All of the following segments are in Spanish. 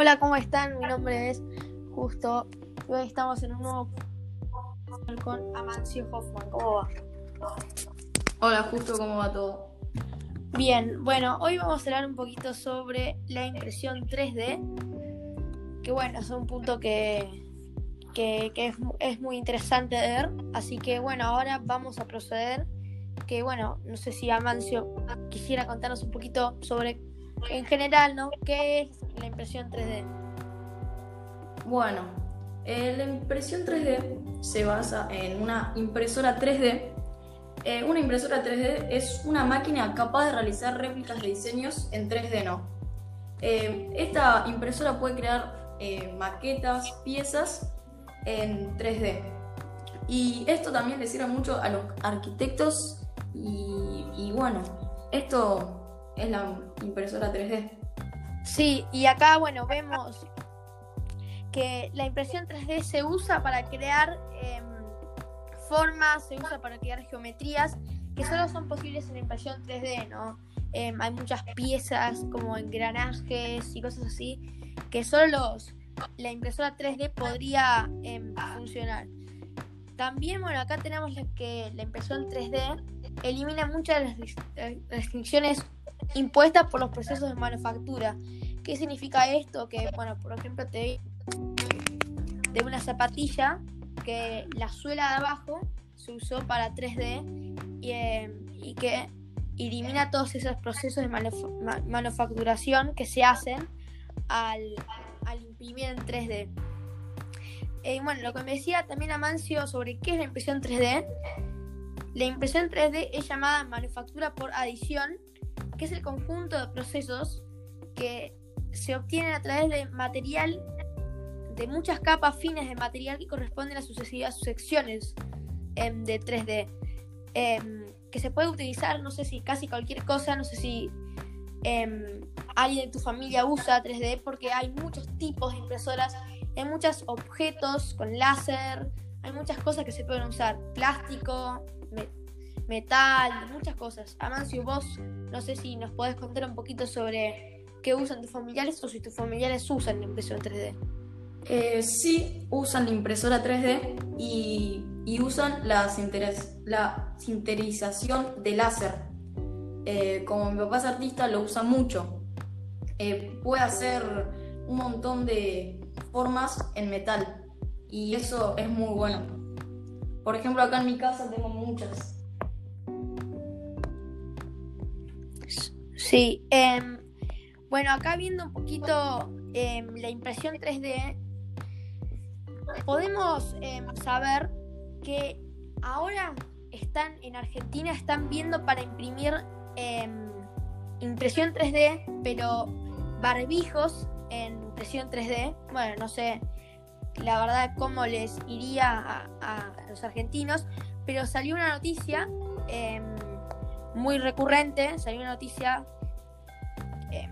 Hola, ¿cómo están? Mi nombre es Justo y hoy estamos en un nuevo con Amancio Hoffman. ¿Cómo va? Hola, Justo, ¿cómo va todo? Bien, bueno, hoy vamos a hablar un poquito sobre la impresión 3D, que bueno, es un punto que, que, es, es, muy interesante de ver, así que bueno, ahora vamos a proceder, que bueno, no sé si Amancio quisiera contarnos un poquito sobre en general, ¿no? ¿Qué es la impresión 3D? Bueno, eh, la impresión 3D se basa en una impresora 3D. Eh, una impresora 3D es una máquina capaz de realizar réplicas de diseños en 3D, ¿no? Eh, esta impresora puede crear maquetas, piezas en 3D. Y esto también le sirve mucho a los arquitectos y, y bueno, esto es la impresora 3D. Sí, y acá, bueno, vemos que la impresión 3D se usa para crear em, formas, se usa para crear geometrías que solo son posibles en la impresión 3D, ¿no? Em, hay muchas piezas como engranajes y cosas así que solo la impresora 3D podría em, funcionar. También, bueno, acá tenemos que la impresión 3D elimina muchas de las restricciones impuestas por los procesos de manufactura. ¿Qué significa esto? Que, bueno, por ejemplo, te de una zapatilla que la suela de abajo se usó para 3D eh, y, que elimina todos esos procesos de manufacturación que se hacen al, imprimir en 3D. Eh, bueno, lo que me decía también Amancio sobre qué es la impresión 3D. La impresión 3D es llamada manufactura por adición que es el conjunto de procesos que se obtienen a través de material, de muchas capas fines de material que corresponden a sucesivas secciones em, de 3D. Em, que se puede utilizar, no sé si casi cualquier cosa, no sé si em, alguien de tu familia usa 3D, porque hay muchos tipos de impresoras, hay muchos objetos con láser, hay muchas cosas que se pueden usar, plástico, metal, muchas cosas. Amancio, vos no sé si nos podés contar un poquito sobre qué usan tus familiares o si tus familiares usan la impresora 3D. Eh, sí, usan la impresora 3D y, usan la, sinterización de láser. Eh, como mi papá es artista, lo usa mucho. Eh, puede hacer un montón de formas en metal y eso es muy bueno. Por ejemplo, acá en mi casa tengo muchas. Sí, em, bueno, acá viendo un poquito em, la impresión 3D, podemos em, saber que ahora están en Argentina, están viendo para imprimir impresión 3D, pero barbijos en impresión 3D. Bueno, no sé la verdad cómo les iría a, los argentinos, pero salió una noticia muy recurrente, salió una noticia eh,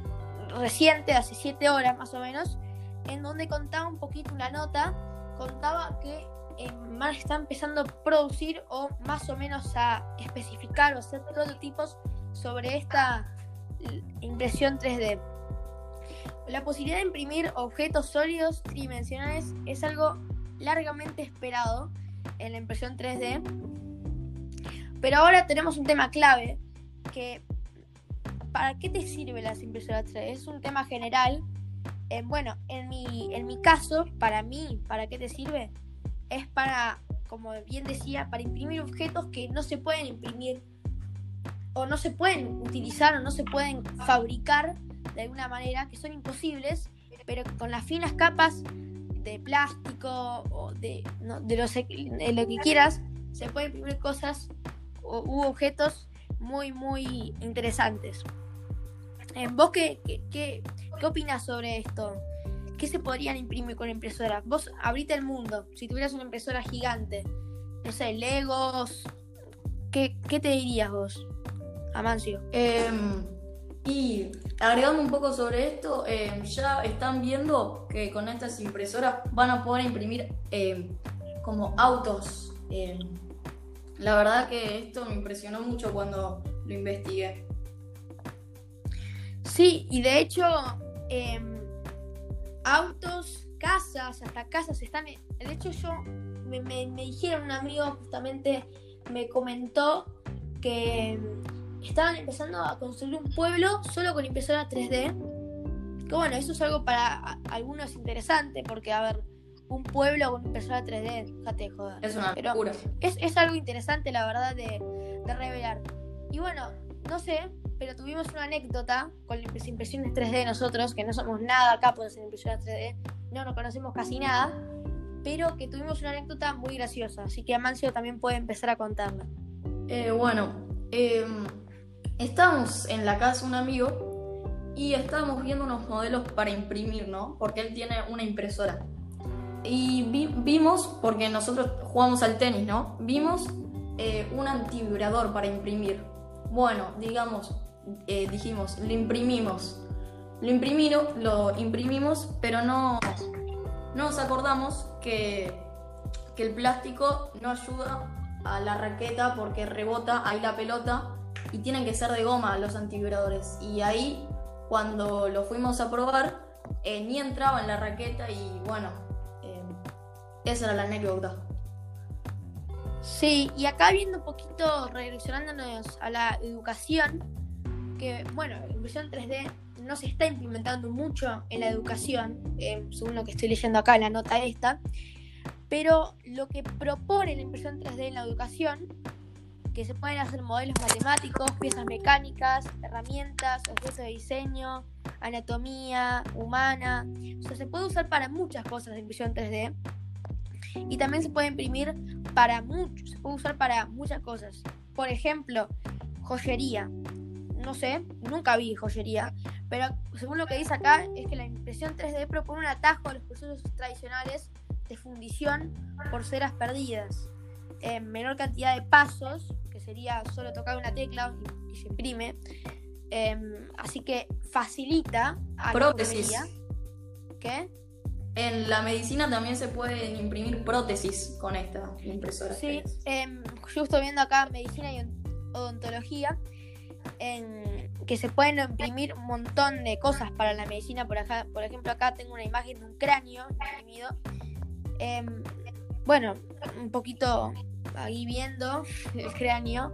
reciente, hace siete horas más o menos, en donde contaba un poquito una nota, contaba que eh, está empezando a producir o más o menos a especificar o hacer prototipos sobre esta impresión 3D. La posibilidad de imprimir objetos sólidos tridimensionales es algo largamente esperado en la impresión 3D. Pero ahora tenemos un tema clave que ¿para qué te sirven las impresoras 3D? Es un tema general. Eh, bueno, en mi, en mi caso, para mí, ¿para qué te sirve? Es para, como bien decía, para imprimir objetos que no se pueden imprimir o no se pueden utilizar o no se pueden fabricar de alguna manera, que son imposibles, pero con las finas capas de plástico o de, de, lo que quieras, se pueden imprimir cosas u objetos muy, muy interesantes. Eh, ¿Vos qué, qué, qué, opinas sobre esto? ¿Qué se podrían imprimir con impresora? Vos abrite el mundo. Si tuvieras una impresora gigante, no sé, Legos, ¿qué, qué te dirías vos, Amancio? Em, y agregando un poco sobre esto, em, ya están viendo que con estas impresoras van a poder imprimir em, como autos. la verdad que esto me impresionó mucho cuando lo investigué. Sí, y de hecho, em, autos, casas, hasta casas están. De hecho, yo me, dijeron, un amigo justamente me comentó que estaban empezando a construir un pueblo solo con impresora 3D. Que bueno, eso es algo para algunos interesante, porque a ver, un pueblo con impresora 3D, fíjate, joder. Es una locura. Es, algo interesante, la verdad, de, de revelar. Y bueno, no sé, pero tuvimos una anécdota con las impresiones 3D nosotros, que no somos nada capos en impresiones 3D, no nos conocemos casi nada, pero que tuvimos una anécdota muy graciosa, así que Amancio también puede empezar a contarla. Eh, bueno, em, estábamos en la casa de un amigo y estábamos viendo unos modelos para imprimir, ¿no? Porque él tiene una impresora. Y vimos, porque nosotros jugamos al tenis, ¿no? Vimos eh, un antivibrador para imprimir. Bueno, digamos, eh, dijimos, lo imprimimos. Lo, lo imprimimos, pero no, no nos acordamos que, que el plástico no ayuda a la raqueta porque rebota ahí la pelota y tienen que ser de goma los antivibradores. Y ahí, cuando lo fuimos a probar, eh, ni entraba en la raqueta y bueno, eh, esa era la anécdota. Sí, y acá viendo un poquito, regresionándonos a la educación, que bueno, la impresión 3D no se está implementando mucho en la educación, eh, según lo que estoy leyendo acá en la nota esta, pero lo que propone la impresión 3D en la educación, que se pueden hacer modelos matemáticos, piezas mecánicas, herramientas, objetos de diseño, anatomía humana, o sea, se puede usar para muchas cosas la impresión 3D y también se puede imprimir para muchos, se puede usar para muchas cosas. Por ejemplo, joyería. No sé, nunca vi joyería, pero según lo que dice acá es que la impresión 3D propone un atajo a los procesos tradicionales de fundición por ceras perdidas. En menor cantidad de pasos, que sería solo tocar una tecla y, se imprime. Em, así que facilita a prótesis. La ¿Qué? En la medicina también se pueden imprimir prótesis con esta impresora. Sí, em, yo estoy viendo acá medicina y odontología, en que se pueden imprimir un montón de cosas para la medicina. Por, acá, por ejemplo, acá tengo una imagen de un cráneo imprimido. Em, bueno, un poquito ahí viendo el cráneo.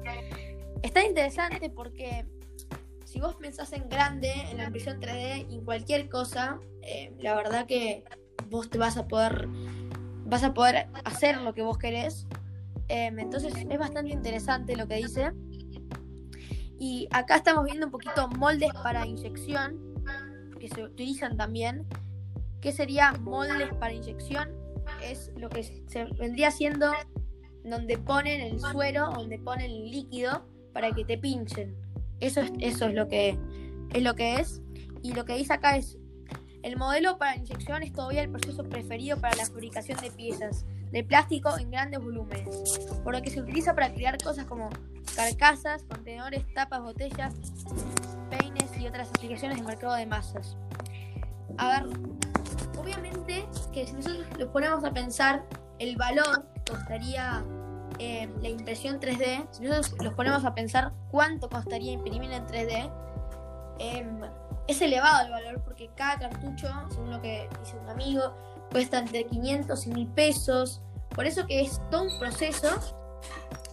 Está interesante porque si vos pensás en grande, en la impresión 3D y en cualquier cosa, eh, la verdad que vos te vas a poder vas a poder hacer lo que vos querés. Em, entonces es bastante interesante lo que dice. Y acá estamos viendo un poquito moldes para inyección, que se utilizan también. ¿Qué sería moldes para inyección? Es lo que se vendría siendo donde ponen el suero, donde ponen el líquido para que te pinchen. Eso es, eso es lo que es lo que es. Y lo que dice acá es el modelo para inyección es todavía el proceso preferido para la fabricación de piezas de plástico en grandes volúmenes, por lo que se utiliza para crear cosas como carcasas, contenedores, tapas, botellas, peines y otras aplicaciones de mercado de masas. A ver, obviamente que si nosotros nos ponemos a pensar el valor que costaría eh, la impresión 3D, si nosotros nos ponemos a pensar cuánto costaría imprimir en 3D, eh, es elevado el valor porque cada cartucho, según lo que dice un amigo, cuesta entre 500 y 1000 pesos. Por eso que es todo un proceso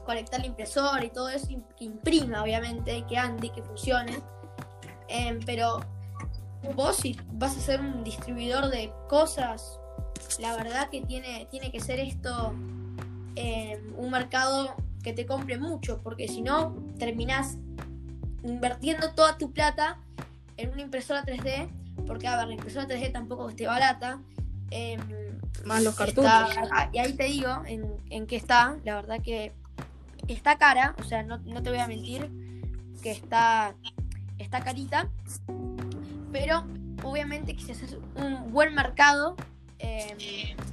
conectar la impresora y todo eso que imprima, obviamente, que ande, que funcione. Em, pero vos si vas a ser un distribuidor de cosas, la verdad que tiene, tiene que ser esto em, un mercado que te compre mucho, porque si no, terminás invirtiendo toda tu plata en una impresora 3D, porque a ver, la impresora 3D tampoco esté barata. Em, Más los cartuchos. está- y ahí te digo en, en qué está, la verdad que está cara, o sea, no, no te voy a mentir, que está, está carita, pero obviamente que si haces un buen mercado, em,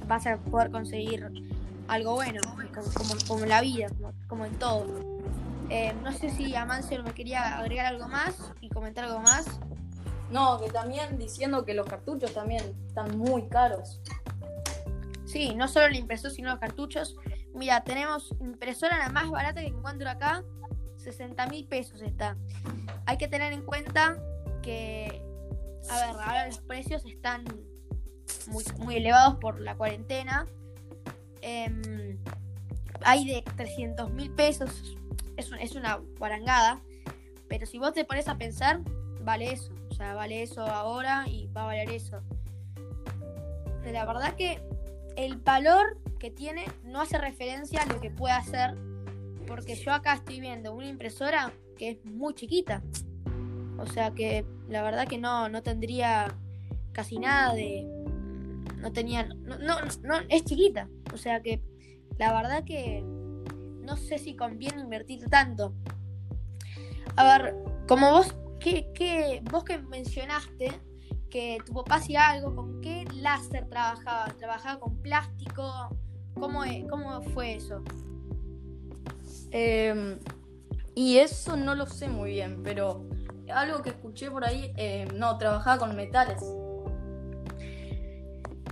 vas a poder conseguir algo bueno, como, en la vida, como, como en todo. Em, no sé si Amancio me quería agregar algo más y comentar algo más. No, que también diciendo que los cartuchos también están muy caros. Sí, no solo la impresora, sino los cartuchos. Mira, tenemos impresora la más barata que encuentro acá, 60 mil pesos está. Hay que tener en cuenta que, a ver, ahora los precios están muy, muy elevados por la cuarentena. Em, hay de 300 mil pesos, es, es una guarangada, pero si vos te pones a pensar, vale eso. O sea, vale eso ahora y va a valer eso. La verdad que el valor que tiene no hace referencia a lo que puede hacer, porque yo acá estoy viendo una impresora que es muy chiquita. O sea que la verdad que no, no tendría casi nada de... No tenía... No, no, es chiquita. O sea que la verdad que no sé si conviene invertir tanto. A ver, como vos, que, que, vos que mencionaste que tu papá hacía algo, ¿con qué láser trabajaba? ¿Trabajaba con plástico? ¿Cómo, cómo fue eso? Eh, y eso no lo sé muy bien, pero algo que escuché por ahí, eh, no, trabajaba con metales.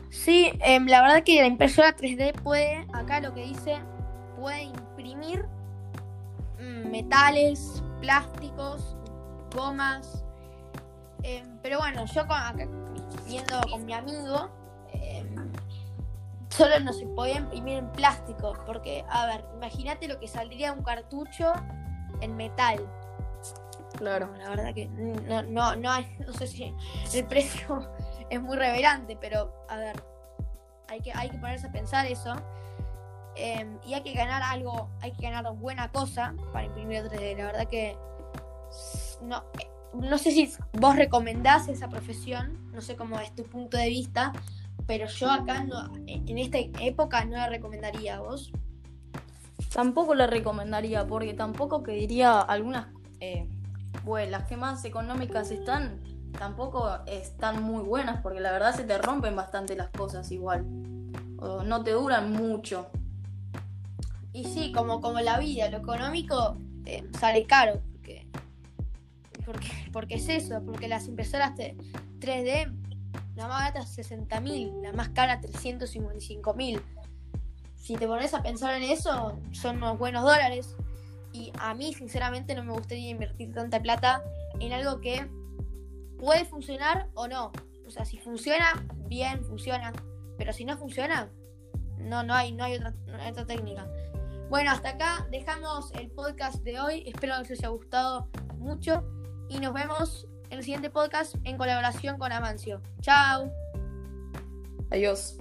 Sí, em, la verdad que la impresora 3D puede, acá lo que dice, puede imprimir mm, metales, plásticos, gomas. em, pero bueno, yo viendo con mi amigo, em, solo no se podía imprimir en plástico. Porque, a ver, imagínate lo que saldría un cartucho en metal. Claro. No, la verdad que no, no, no, hay- no sé si el precio es muy reverante, pero a ver, hay que, hay que ponerse a pensar eso. Eh, y hay que ganar algo, hay que ganar buena cosa para imprimir 3D. La verdad que no, no sé si vos recomendás esa profesión, no sé cómo es tu punto de vista, pero yo acá no, en esta época no la recomendaría a vos. Tampoco le recomendaría, porque tampoco que diría algunas, eh, pues las que más económicas están, tampoco están muy buenas, porque la verdad se te rompen bastante las cosas igual. O no te duran mucho. Y sí, como, como la vida, lo económico eh, sale caro. Porque, porque, es eso, porque las impresoras te- 3D, la más barata es 60 mil, la más cara 355 mil. Si te pones a pensar en eso, son unos buenos dólares. Y a mí, sinceramente, no me gustaría invertir tanta plata en algo que puede funcionar o no. O sea, si funciona, bien, funciona. Pero si no funciona, no, no hay, no hay otra, hay otra técnica. Bueno, hasta acá dejamos el podcast de hoy. Espero que les haya gustado mucho. Y nos vemos en el siguiente podcast en colaboración con Amancio. Chao. Adiós.